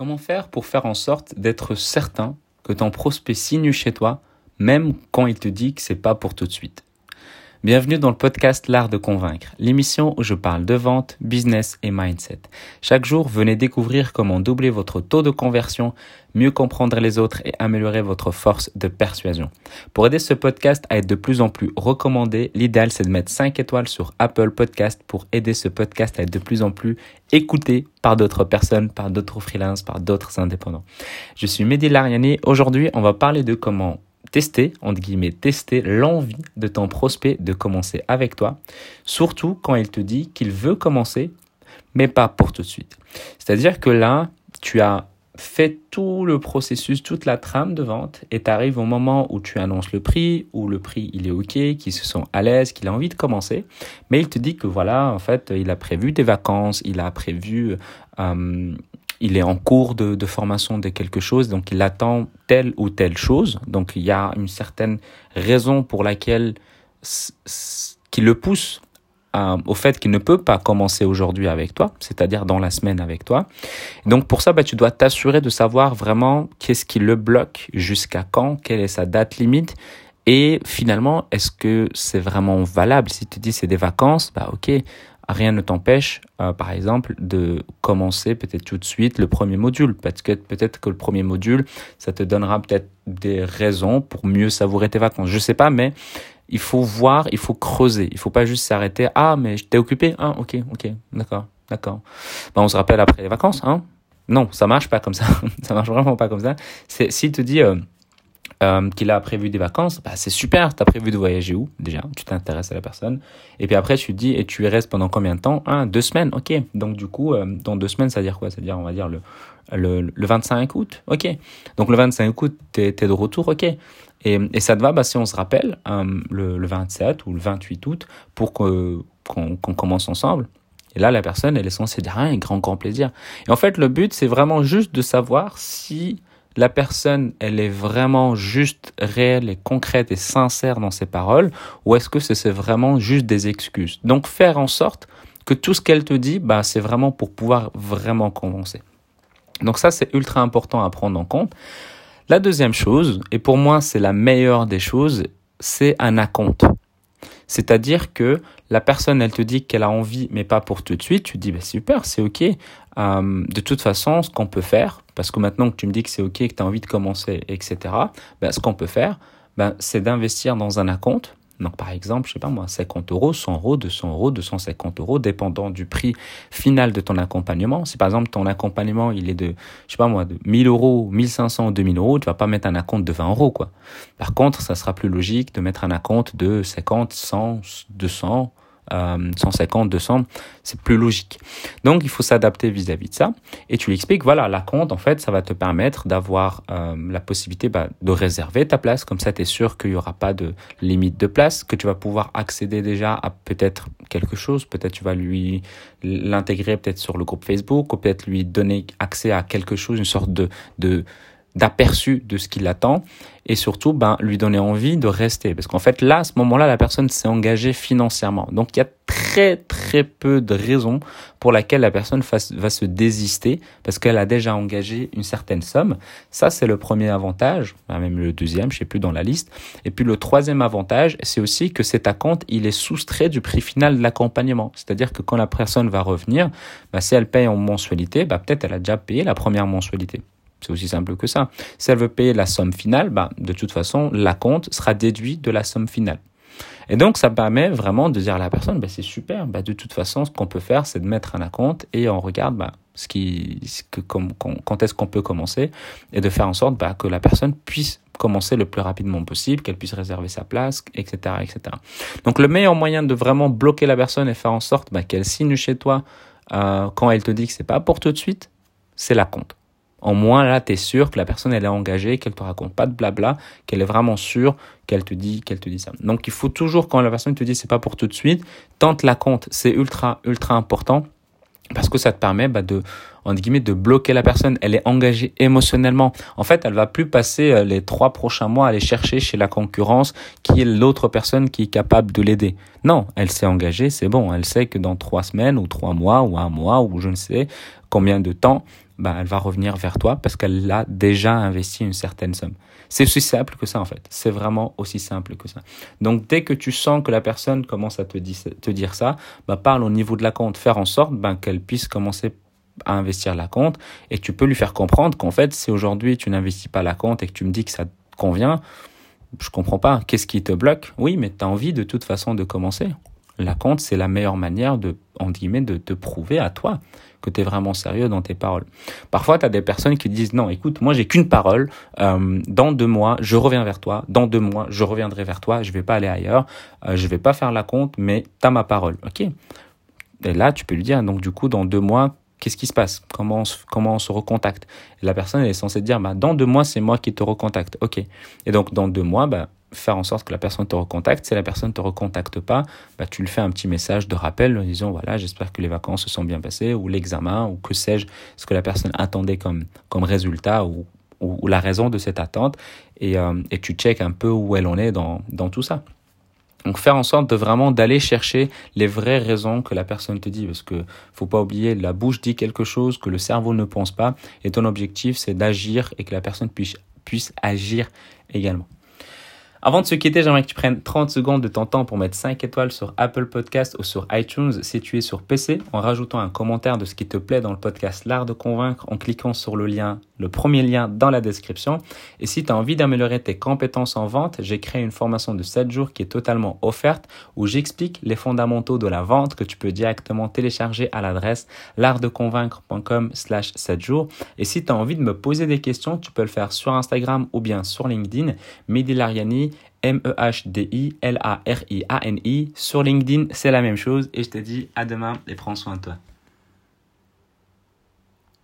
Comment faire pour faire en sorte d'être certain que ton prospect signe chez toi, même quand il te dit que c'est pas pour tout de suite Bienvenue dans le podcast L'Art de Convaincre, l'émission où je parle de vente, business et mindset. Chaque jour, venez découvrir comment doubler votre taux de conversion, mieux comprendre les autres et améliorer votre force de persuasion. Pour aider ce podcast à être de plus en plus recommandé, l'idéal c'est de mettre 5 étoiles sur Apple Podcast pour aider ce podcast à être de plus en plus écouté par d'autres personnes, par d'autres freelances, par d'autres indépendants. Je suis Mehdi Lariani. Aujourd'hui, on va parler de comment tester, entre guillemets, tester l'envie de ton prospect de commencer avec toi, surtout quand il te dit qu'il veut commencer, mais pas pour tout de suite. C'est-à-dire que là, tu as fait tout le processus, toute la trame de vente et tu arrives au moment où tu annonces le prix, où le prix il est OK, qu'il se sent à l'aise, qu'il a envie de commencer, mais il te dit que voilà, en fait, il a prévu des vacances, il a prévu euh, il est en cours de, formation de quelque chose, donc il attend telle ou telle chose. Donc il y a une certaine raison pour laquelle qui le pousse euh, au fait qu'il ne peut pas commencer aujourd'hui avec toi, c'est-à-dire dans la semaine avec toi. Donc pour ça, bah, tu dois t'assurer de savoir vraiment qu'est-ce qui le bloque, jusqu'à quand, quelle est sa date limite. Et finalement, est-ce que c'est vraiment valable? Si tu dis c'est des vacances, bah ok, rien ne t'empêche, euh, par exemple, de commencer peut-être tout de suite le premier module. Parce que peut-être que le premier module, ça te donnera peut-être des raisons pour mieux savourer tes vacances. Je sais pas, mais il faut voir, il faut creuser. Il faut pas juste s'arrêter. Ah, mais t'es occupé. Ah, ok, ok, d'accord, d'accord. Ben, on se rappelle après les vacances, hein. Non, ça marche pas comme ça. ça marche vraiment pas comme ça. C'est s'il te dit. Euh, euh, qu'il a prévu des vacances, bah, c'est super, tu as prévu de voyager où déjà, tu t'intéresses à la personne, et puis après tu te dis, et tu y restes pendant combien de temps? Un, deux semaines, ok, donc du coup, euh, dans deux semaines, ça veut dire quoi? Ça veut dire, on va dire le, le, le 25 août, ok, donc le 25 août, tu es, de retour, ok, et, et ça te va? Bah, si on se rappelle euh, le, le 27 ou le 28 août pour qu'on commence ensemble. Et là, la personne, elle est censée dire, un grand, grand plaisir. Et en fait, le but, c'est vraiment juste de savoir si la personne, elle est vraiment juste réelle et concrète et sincère dans ses paroles, ou est-ce que c'est vraiment juste des excuses? Donc faire en sorte que tout ce qu'elle te dit, bah, c'est vraiment pour pouvoir vraiment commencer. Donc ça, c'est ultra important à prendre en compte. La deuxième chose, et pour moi c'est la meilleure des choses, c'est un acompte. C'est-à-dire que la personne, elle te dit qu'elle a envie, mais pas pour tout de suite. Tu dis, bah, super, c'est OK. Euh, de toute façon, ce qu'on peut faire, parce que maintenant que tu me dis que c'est OK, que tu as envie de commencer, etc., bah, ce qu'on peut faire, bah, c'est d'investir dans un acompte donc, par exemple, je sais pas moi, 50 euros, 100 euros, 200 euros, 250 euros, dépendant du prix final de ton accompagnement. Si par exemple ton accompagnement, il est de, je sais pas moi, de 1000 euros, 1500 ou 2000 euros, tu vas pas mettre un acompte de 20 euros, quoi. Par contre, ça sera plus logique de mettre un acompte de 50, 100, 200, 150, euh, 200, c'est plus logique. Donc il faut s'adapter vis-à-vis de ça. Et tu lui expliques, voilà, la compte, en fait, ça va te permettre d'avoir euh, la possibilité bah, de réserver ta place. Comme ça, tu es sûr qu'il n'y aura pas de limite de place, que tu vas pouvoir accéder déjà à peut-être quelque chose. Peut-être tu vas lui l'intégrer peut-être sur le groupe Facebook ou peut-être lui donner accès à quelque chose, une sorte de, de d'aperçu de ce qui l'attend et surtout ben, lui donner envie de rester. Parce qu'en fait, là, à ce moment-là, la personne s'est engagée financièrement. Donc, il y a très, très peu de raisons pour laquelle la personne va se désister parce qu'elle a déjà engagé une certaine somme. Ça, c'est le premier avantage, même le deuxième, je sais plus dans la liste. Et puis, le troisième avantage, c'est aussi que cet acompte, il est soustrait du prix final de l'accompagnement. C'est-à-dire que quand la personne va revenir, ben, si elle paye en mensualité, ben, peut-être elle a déjà payé la première mensualité. C'est aussi simple que ça. Si elle veut payer la somme finale, bah, de toute façon, la compte sera déduit de la somme finale. Et donc, ça permet vraiment de dire à la personne, bah, c'est super, bah, de toute façon, ce qu'on peut faire, c'est de mettre un acompte et on regarde bah, ce qui, ce que, quand est-ce qu'on peut commencer et de faire en sorte bah, que la personne puisse commencer le plus rapidement possible, qu'elle puisse réserver sa place, etc., etc. Donc, le meilleur moyen de vraiment bloquer la personne et faire en sorte bah, qu'elle signe chez toi euh, quand elle te dit que c'est pas pour tout de suite, c'est la compte. Au moins, là, tu es sûr que la personne, elle est engagée, qu'elle te raconte pas de blabla, qu'elle est vraiment sûre qu'elle te dit, qu'elle te dit ça. Donc, il faut toujours, quand la personne te dit c'est pas pour tout de suite, tente la compte. C'est ultra, ultra important parce que ça te permet bah, de entre guillemets de bloquer la personne elle est engagée émotionnellement en fait elle va plus passer euh, les trois prochains mois à aller chercher chez la concurrence qui est l'autre personne qui est capable de l'aider non elle s'est engagée c'est bon elle sait que dans trois semaines ou trois mois ou un mois ou je ne sais combien de temps bah, elle va revenir vers toi parce qu'elle a déjà investi une certaine somme. C'est aussi simple que ça en fait. C'est vraiment aussi simple que ça. Donc dès que tu sens que la personne commence à te, dire ça, bah, parle au niveau de la compte, faire en sorte ben, qu'elle puisse commencer à investir la compte et tu peux lui faire comprendre qu'en fait si aujourd'hui tu n'investis pas la compte et que tu me dis que ça te convient, je comprends pas. Qu'est-ce qui te bloque? Oui, mais tu as envie de toute façon de commencer. La compte, c'est la meilleure manière de, en guillemets, de te prouver à toi que tu es vraiment sérieux dans tes paroles. Parfois, tu as des personnes qui disent non, écoute, moi j'ai qu'une parole, euh, dans deux mois, je reviens vers toi, dans deux mois, je reviendrai vers toi, je vais pas aller ailleurs, euh, je vais pas faire la compte, mais tu as ma parole. OK Et là, tu peux lui dire, donc du coup, dans deux mois, qu'est-ce qui se passe? Comment on se, comment on se recontacte? La personne est censée dire, bah, dans deux mois, c'est moi qui te recontacte. OK. Et donc, dans deux mois, bah, faire en sorte que la personne te recontacte. Si la personne ne te recontacte pas, bah, tu lui fais un petit message de rappel en disant voilà, j'espère que les vacances se sont bien passées ou l'examen ou que sais-je, ce que la personne attendait comme, comme résultat ou, ou, la raison de cette attente et, euh, et tu check un peu où elle en est dans, dans tout ça. Donc faire en sorte de vraiment d'aller chercher les vraies raisons que la personne te dit parce que faut pas oublier la bouche dit quelque chose que le cerveau ne pense pas et ton objectif c'est d'agir et que la personne puisse puisse agir également. Avant de se quitter, j'aimerais que tu prennes 30 secondes de ton temps pour mettre 5 étoiles sur Apple Podcast ou sur iTunes. Si tu es sur PC en rajoutant un commentaire de ce qui te plaît dans le podcast L'Art de Convaincre en cliquant sur le lien, le premier lien dans la description. Et si tu as envie d'améliorer tes compétences en vente, j'ai créé une formation de 7 jours qui est totalement offerte où j'explique les fondamentaux de la vente que tu peux directement télécharger à l'adresse l'artdeconvaincre.com slash 7 jours. Et si tu as envie de me poser des questions, tu peux le faire sur Instagram ou bien sur LinkedIn. Mehdi Lariani M-E-H-D-I-L-A-R-I-A-N-I. Sur LinkedIn, c'est la même chose. Et je te dis à demain et prends soin de toi.